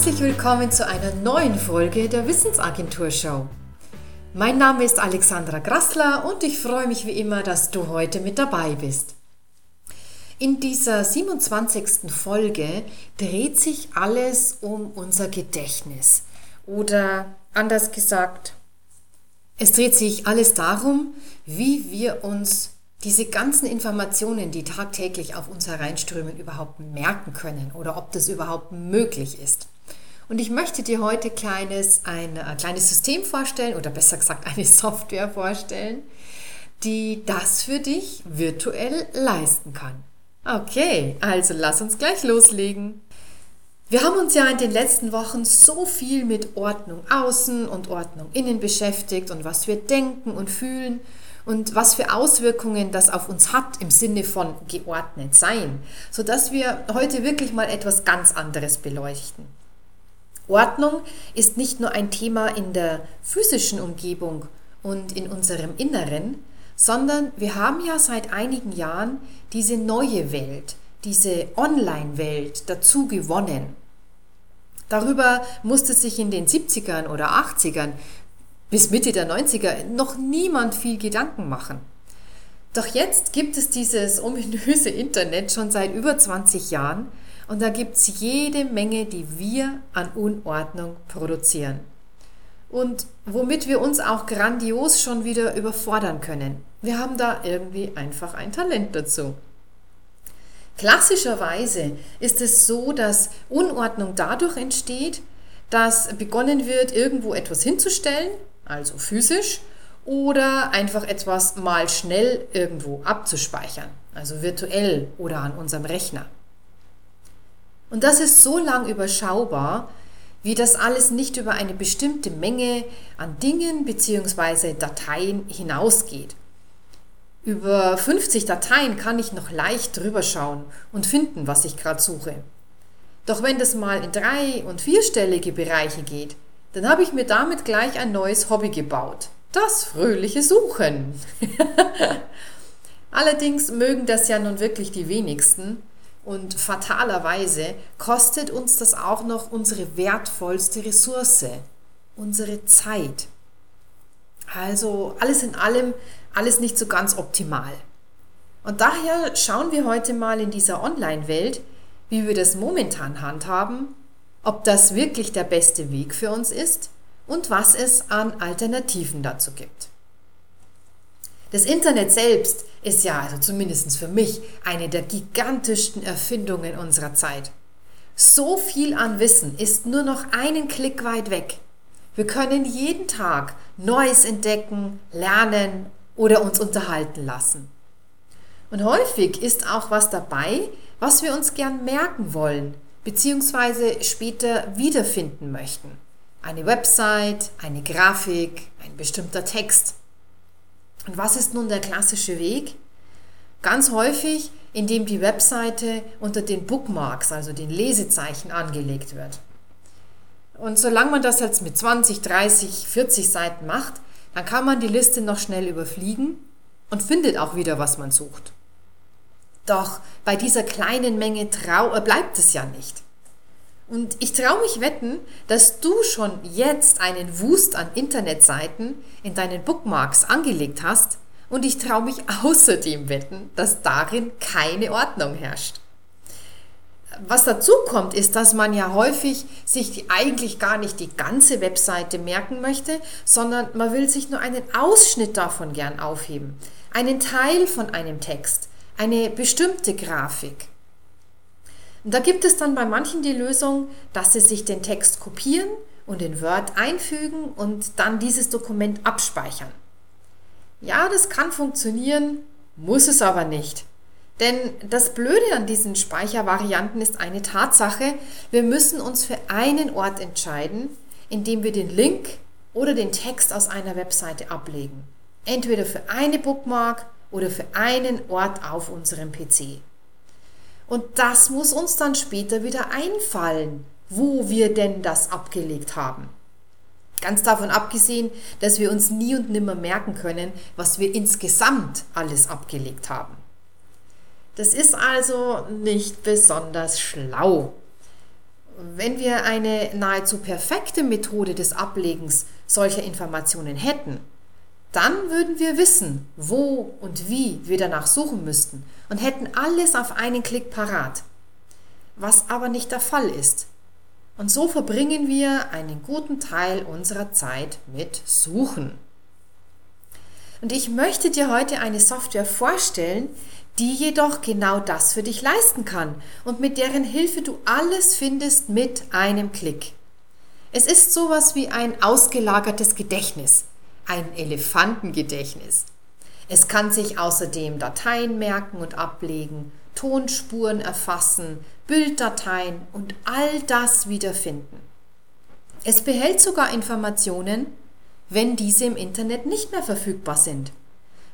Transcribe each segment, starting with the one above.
herzlich willkommen zu einer neuen Folge der Wissensagentur Show. Mein Name ist Alexandra Grassler und ich freue mich wie immer, dass du heute mit dabei bist. In dieser 27. Folge dreht sich alles um unser Gedächtnis oder anders gesagt, es dreht sich alles darum, wie wir uns diese ganzen Informationen, die tagtäglich auf uns hereinströmen, überhaupt merken können oder ob das überhaupt möglich ist. Und ich möchte dir heute kleines, ein, ein kleines System vorstellen oder besser gesagt eine Software vorstellen, die das für dich virtuell leisten kann. Okay, also lass uns gleich loslegen. Wir haben uns ja in den letzten Wochen so viel mit Ordnung außen und Ordnung innen beschäftigt und was wir denken und fühlen und was für Auswirkungen das auf uns hat im Sinne von geordnet sein, sodass wir heute wirklich mal etwas ganz anderes beleuchten. Ordnung ist nicht nur ein Thema in der physischen Umgebung und in unserem Inneren, sondern wir haben ja seit einigen Jahren diese neue Welt, diese Online-Welt dazu gewonnen. Darüber musste sich in den 70ern oder 80ern bis Mitte der 90er noch niemand viel Gedanken machen. Doch jetzt gibt es dieses ominöse Internet schon seit über 20 Jahren und da gibt es jede Menge, die wir an Unordnung produzieren. Und womit wir uns auch grandios schon wieder überfordern können. Wir haben da irgendwie einfach ein Talent dazu. Klassischerweise ist es so, dass Unordnung dadurch entsteht, dass begonnen wird, irgendwo etwas hinzustellen also physisch, oder einfach etwas mal schnell irgendwo abzuspeichern, also virtuell oder an unserem Rechner. Und das ist so lang überschaubar, wie das alles nicht über eine bestimmte Menge an Dingen bzw. Dateien hinausgeht. Über 50 Dateien kann ich noch leicht drüber schauen und finden, was ich gerade suche. Doch wenn das mal in drei- und vierstellige Bereiche geht, dann habe ich mir damit gleich ein neues Hobby gebaut. Das fröhliche Suchen. Allerdings mögen das ja nun wirklich die wenigsten und fatalerweise kostet uns das auch noch unsere wertvollste Ressource, unsere Zeit. Also alles in allem, alles nicht so ganz optimal. Und daher schauen wir heute mal in dieser Online-Welt, wie wir das momentan handhaben ob das wirklich der beste Weg für uns ist und was es an Alternativen dazu gibt. Das Internet selbst ist ja, also zumindest für mich, eine der gigantischsten Erfindungen unserer Zeit. So viel an Wissen ist nur noch einen Klick weit weg. Wir können jeden Tag Neues entdecken, lernen oder uns unterhalten lassen. Und häufig ist auch was dabei, was wir uns gern merken wollen, bzw. später wiederfinden möchten. Eine Website, eine Grafik, ein bestimmter Text. Und was ist nun der klassische Weg? Ganz häufig, indem die Webseite unter den Bookmarks, also den Lesezeichen, angelegt wird. Und solange man das jetzt mit 20, 30, 40 Seiten macht, dann kann man die Liste noch schnell überfliegen und findet auch wieder, was man sucht. Doch bei dieser kleinen Menge trau äh, bleibt es ja nicht. Und ich traue mich wetten, dass du schon jetzt einen Wust an Internetseiten in deinen Bookmarks angelegt hast und ich traue mich außerdem wetten, dass darin keine Ordnung herrscht. Was dazu kommt, ist, dass man ja häufig sich eigentlich gar nicht die ganze Webseite merken möchte, sondern man will sich nur einen Ausschnitt davon gern aufheben, einen Teil von einem Text eine bestimmte Grafik. Und da gibt es dann bei manchen die Lösung, dass sie sich den Text kopieren und in Word einfügen und dann dieses Dokument abspeichern. Ja, das kann funktionieren, muss es aber nicht. Denn das Blöde an diesen Speichervarianten ist eine Tatsache, wir müssen uns für einen Ort entscheiden, indem wir den Link oder den Text aus einer Webseite ablegen. Entweder für eine Bookmark oder für einen Ort auf unserem PC. Und das muss uns dann später wieder einfallen, wo wir denn das abgelegt haben. Ganz davon abgesehen, dass wir uns nie und nimmer merken können, was wir insgesamt alles abgelegt haben. Das ist also nicht besonders schlau. wenn wir eine nahezu perfekte Methode des Ablegens solcher Informationen hätten, dann würden wir wissen, wo und wie wir danach suchen müssten und hätten alles auf einen Klick parat. Was aber nicht der Fall ist. Und so verbringen wir einen guten Teil unserer Zeit mit Suchen. Und ich möchte dir heute eine Software vorstellen, die jedoch genau das für dich leisten kann und mit deren Hilfe du alles findest mit einem Klick. Es ist sowas wie ein ausgelagertes Gedächtnis, ein Elefantengedächtnis. Es kann sich außerdem Dateien merken und ablegen, Tonspuren erfassen, Bilddateien und all das wiederfinden. Es behält sogar Informationen, wenn diese im Internet nicht mehr verfügbar sind,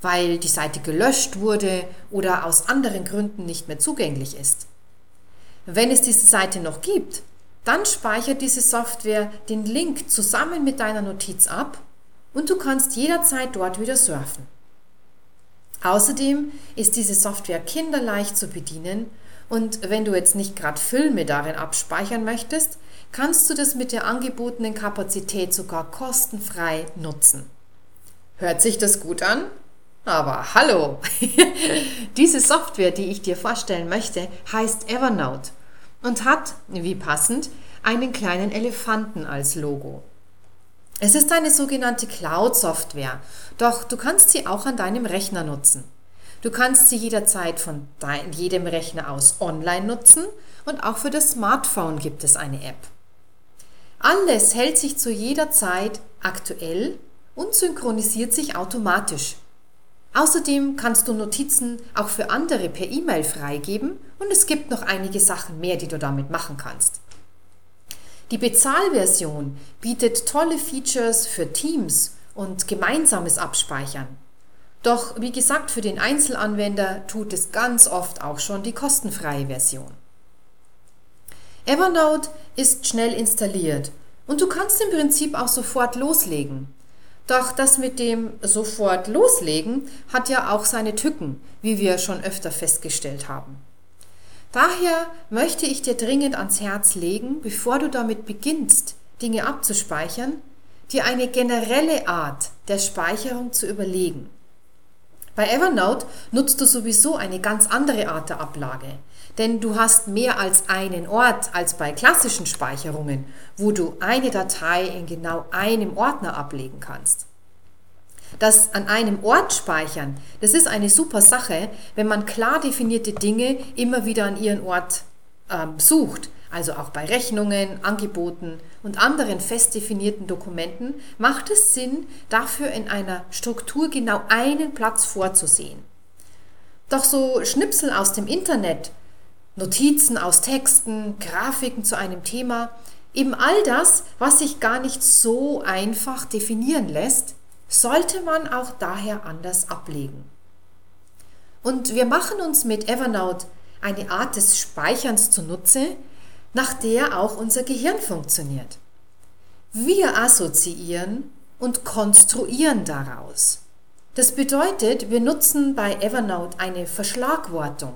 weil die Seite gelöscht wurde oder aus anderen Gründen nicht mehr zugänglich ist. Wenn es diese Seite noch gibt, dann speichert diese Software den Link zusammen mit deiner Notiz ab und du kannst jederzeit dort wieder surfen. Außerdem ist diese Software kinderleicht zu bedienen und wenn du jetzt nicht gerade Filme darin abspeichern möchtest, kannst du das mit der angebotenen Kapazität sogar kostenfrei nutzen. Hört sich das gut an? Aber hallo! Diese Software, die ich dir vorstellen möchte, heißt Evernote und hat, wie passend, einen kleinen Elefanten als Logo. Es ist eine sogenannte Cloud-Software, doch du kannst sie auch an deinem Rechner nutzen. Du kannst sie jederzeit von jedem Rechner aus online nutzen und auch für das Smartphone gibt es eine App. Alles hält sich zu jeder Zeit aktuell und synchronisiert sich automatisch. Außerdem kannst du Notizen auch für andere per E-Mail freigeben und es gibt noch einige Sachen mehr, die du damit machen kannst. Die Bezahlversion bietet tolle Features für Teams und gemeinsames Abspeichern. Doch wie gesagt, für den Einzelanwender tut es ganz oft auch schon die kostenfreie Version. Evernote ist schnell installiert und du kannst im Prinzip auch sofort loslegen. Doch das mit dem sofort loslegen hat ja auch seine Tücken, wie wir schon öfter festgestellt haben. Daher möchte ich dir dringend ans Herz legen, bevor du damit beginnst, Dinge abzuspeichern, dir eine generelle Art der Speicherung zu überlegen. Bei Evernote nutzt du sowieso eine ganz andere Art der Ablage, denn du hast mehr als einen Ort als bei klassischen Speicherungen, wo du eine Datei in genau einem Ordner ablegen kannst. Das an einem Ort speichern, das ist eine super Sache, wenn man klar definierte Dinge immer wieder an ihren Ort äh, sucht. Also auch bei Rechnungen, Angeboten und anderen fest definierten Dokumenten macht es Sinn, dafür in einer Struktur genau einen Platz vorzusehen. Doch so Schnipsel aus dem Internet, Notizen aus Texten, Grafiken zu einem Thema, eben all das, was sich gar nicht so einfach definieren lässt, sollte man auch daher anders ablegen. Und wir machen uns mit Evernote eine Art des Speicherns zunutze, nach der auch unser Gehirn funktioniert. Wir assoziieren und konstruieren daraus. Das bedeutet, wir nutzen bei Evernote eine Verschlagwortung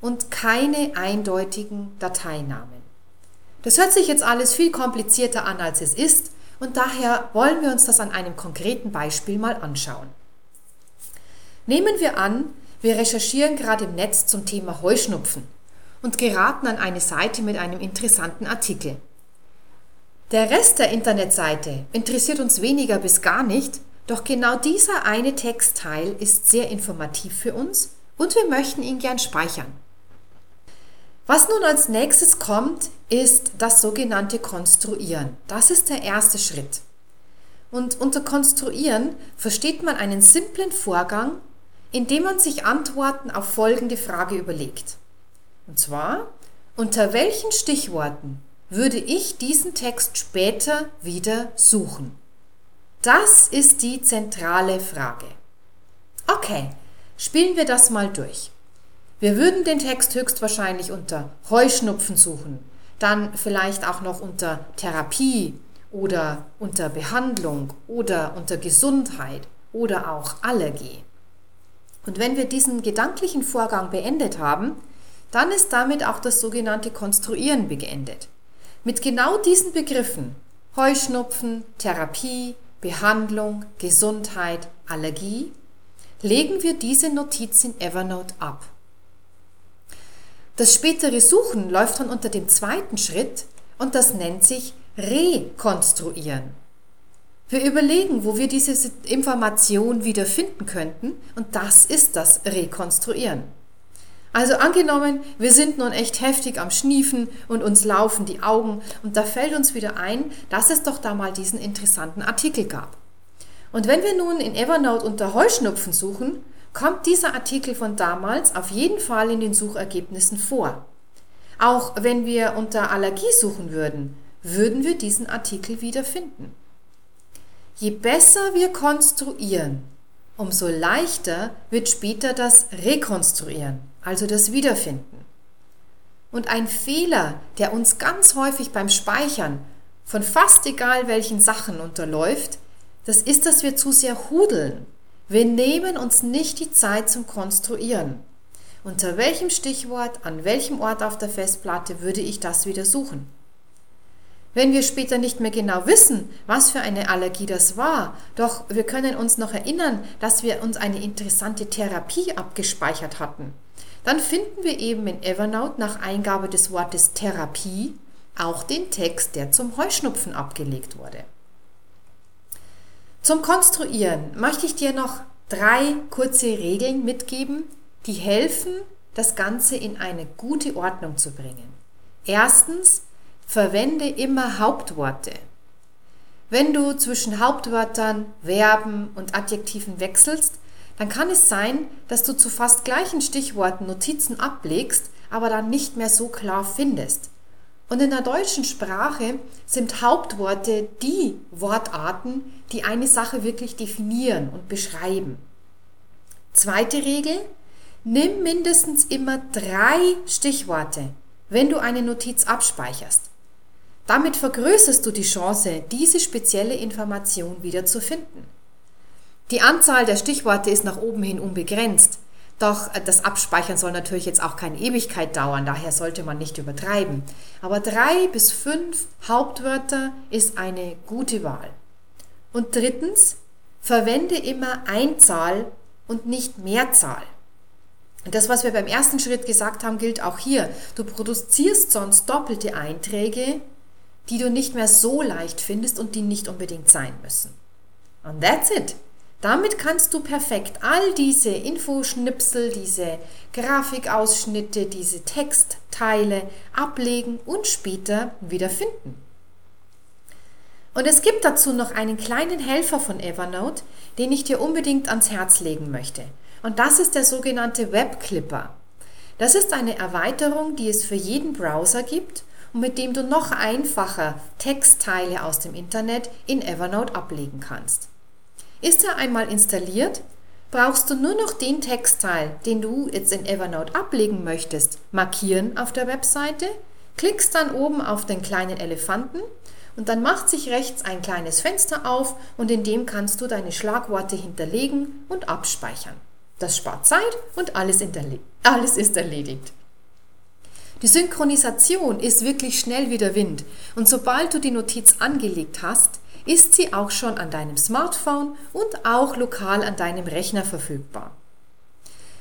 und keine eindeutigen Dateinamen. Das hört sich jetzt alles viel komplizierter an, als es ist, und daher wollen wir uns das an einem konkreten Beispiel mal anschauen. Nehmen wir an, wir recherchieren gerade im Netz zum Thema Heuschnupfen und geraten an eine Seite mit einem interessanten Artikel. Der Rest der Internetseite interessiert uns weniger bis gar nicht, doch genau dieser eine Textteil ist sehr informativ für uns und wir möchten ihn gern speichern. Was nun als nächstes kommt, ist das sogenannte Konstruieren. Das ist der erste Schritt. Und unter Konstruieren versteht man einen simplen Vorgang, in dem man sich Antworten auf folgende Frage überlegt. Und zwar, unter welchen Stichworten würde ich diesen Text später wieder suchen? Das ist die zentrale Frage. Okay, spielen wir das mal durch. Wir würden den Text höchstwahrscheinlich unter Heuschnupfen suchen, dann vielleicht auch noch unter Therapie oder unter Behandlung oder unter Gesundheit oder auch Allergie. Und wenn wir diesen gedanklichen Vorgang beendet haben, dann ist damit auch das sogenannte Konstruieren beendet. Mit genau diesen Begriffen Heuschnupfen, Therapie, Behandlung, Gesundheit, Allergie legen wir diese Notiz in Evernote ab. Das spätere Suchen läuft dann unter dem zweiten Schritt und das nennt sich Rekonstruieren. Wir überlegen, wo wir diese Information wieder finden könnten und das ist das Rekonstruieren. Also angenommen, wir sind nun echt heftig am Schniefen und uns laufen die Augen und da fällt uns wieder ein, dass es doch da mal diesen interessanten Artikel gab. Und wenn wir nun in Evernote unter Heuschnupfen suchen, kommt dieser Artikel von damals auf jeden Fall in den Suchergebnissen vor. Auch wenn wir unter Allergie suchen würden, würden wir diesen Artikel wiederfinden. Je besser wir konstruieren, umso leichter wird später das Rekonstruieren, also das Wiederfinden. Und ein Fehler, der uns ganz häufig beim Speichern von fast egal welchen Sachen unterläuft, das ist, dass wir zu sehr hudeln. Wir nehmen uns nicht die Zeit zum Konstruieren. Unter welchem Stichwort, an welchem Ort auf der Festplatte würde ich das wieder suchen? Wenn wir später nicht mehr genau wissen, was für eine Allergie das war, doch wir können uns noch erinnern, dass wir uns eine interessante Therapie abgespeichert hatten, dann finden wir eben in Evernote nach Eingabe des Wortes Therapie auch den Text, der zum Heuschnupfen abgelegt wurde. Zum Konstruieren möchte ich dir noch drei kurze Regeln mitgeben, die helfen, das Ganze in eine gute Ordnung zu bringen. Erstens, verwende immer Hauptworte. Wenn du zwischen Hauptwörtern, Verben und Adjektiven wechselst, dann kann es sein, dass du zu fast gleichen Stichworten Notizen ablegst, aber dann nicht mehr so klar findest. Und in der deutschen Sprache sind Hauptworte die Wortarten, die eine Sache wirklich definieren und beschreiben. Zweite Regel, nimm mindestens immer drei Stichworte, wenn du eine Notiz abspeicherst. Damit vergrößerst du die Chance, diese spezielle Information wieder zu finden. Die Anzahl der Stichworte ist nach oben hin unbegrenzt. Doch äh, das Abspeichern soll natürlich jetzt auch keine Ewigkeit dauern, daher sollte man nicht übertreiben. Aber drei bis fünf Hauptwörter ist eine gute Wahl. Und drittens, verwende immer Einzahl und nicht Mehrzahl. Das, was wir beim ersten Schritt gesagt haben, gilt auch hier. Du produzierst sonst doppelte Einträge, die du nicht mehr so leicht findest und die nicht unbedingt sein müssen. And that's it. Damit kannst du perfekt all diese Infoschnipsel, diese Grafikausschnitte, diese Textteile ablegen und später wieder finden. Und es gibt dazu noch einen kleinen Helfer von Evernote, den ich dir unbedingt ans Herz legen möchte. Und das ist der sogenannte Webclipper. Das ist eine Erweiterung, die es für jeden Browser gibt und mit dem du noch einfacher Textteile aus dem Internet in Evernote ablegen kannst. Ist er einmal installiert, brauchst du nur noch den Textteil, den du jetzt in Evernote ablegen möchtest, markieren auf der Webseite, klickst dann oben auf den kleinen Elefanten und dann macht sich rechts ein kleines Fenster auf und in dem kannst du deine Schlagworte hinterlegen und abspeichern. Das spart Zeit und alles, alles ist erledigt. Die Synchronisation ist wirklich schnell wie der Wind und sobald du die Notiz angelegt hast, ist sie auch schon an deinem Smartphone und auch lokal an deinem Rechner verfügbar.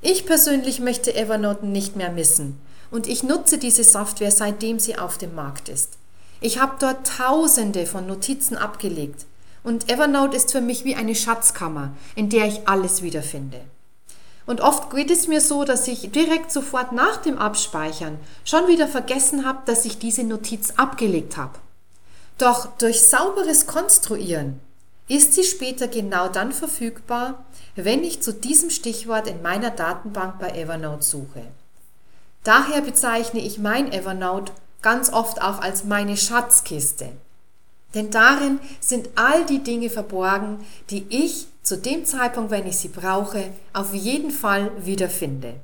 Ich persönlich möchte Evernote nicht mehr missen und ich nutze diese Software seitdem sie auf dem Markt ist. Ich habe dort tausende von Notizen abgelegt und Evernote ist für mich wie eine Schatzkammer, in der ich alles wiederfinde. Und oft geht es mir so, dass ich direkt sofort nach dem Abspeichern schon wieder vergessen habe, dass ich diese Notiz abgelegt habe. Doch durch sauberes Konstruieren ist sie später genau dann verfügbar, wenn ich zu diesem Stichwort in meiner Datenbank bei Evernote suche. Daher bezeichne ich mein Evernote ganz oft auch als meine Schatzkiste. Denn darin sind all die Dinge verborgen, die ich zu dem Zeitpunkt, wenn ich sie brauche, auf jeden Fall wiederfinde.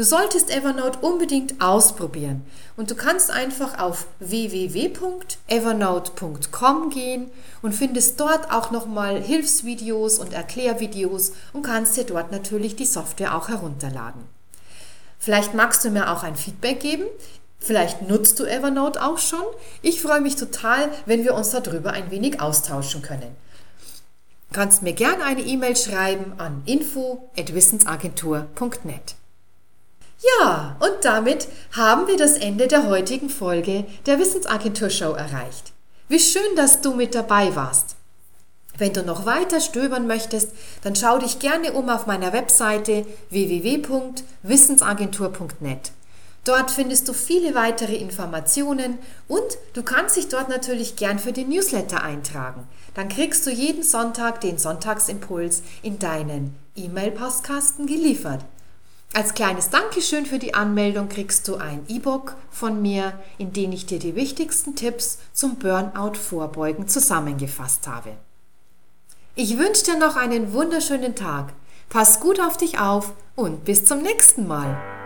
Du solltest Evernote unbedingt ausprobieren und du kannst einfach auf www.evernote.com gehen und findest dort auch nochmal Hilfsvideos und Erklärvideos und kannst dir dort natürlich die Software auch herunterladen. Vielleicht magst du mir auch ein Feedback geben. Vielleicht nutzt du Evernote auch schon. Ich freue mich total, wenn wir uns darüber ein wenig austauschen können. Du kannst mir gerne eine E-Mail schreiben an info@wissensagentur.net. Ja, und damit haben wir das Ende der heutigen Folge der Wissensagentur Show erreicht. Wie schön, dass du mit dabei warst. Wenn du noch weiter stöbern möchtest, dann schau dich gerne um auf meiner Webseite www.wissensagentur.net. Dort findest du viele weitere Informationen und du kannst dich dort natürlich gern für den Newsletter eintragen. Dann kriegst du jeden Sonntag den Sonntagsimpuls in deinen E-Mail-Postkasten geliefert. Als kleines Dankeschön für die Anmeldung kriegst du ein E-Book von mir, in dem ich dir die wichtigsten Tipps zum Burnout vorbeugen zusammengefasst habe. Ich wünsche dir noch einen wunderschönen Tag. Pass gut auf dich auf und bis zum nächsten Mal.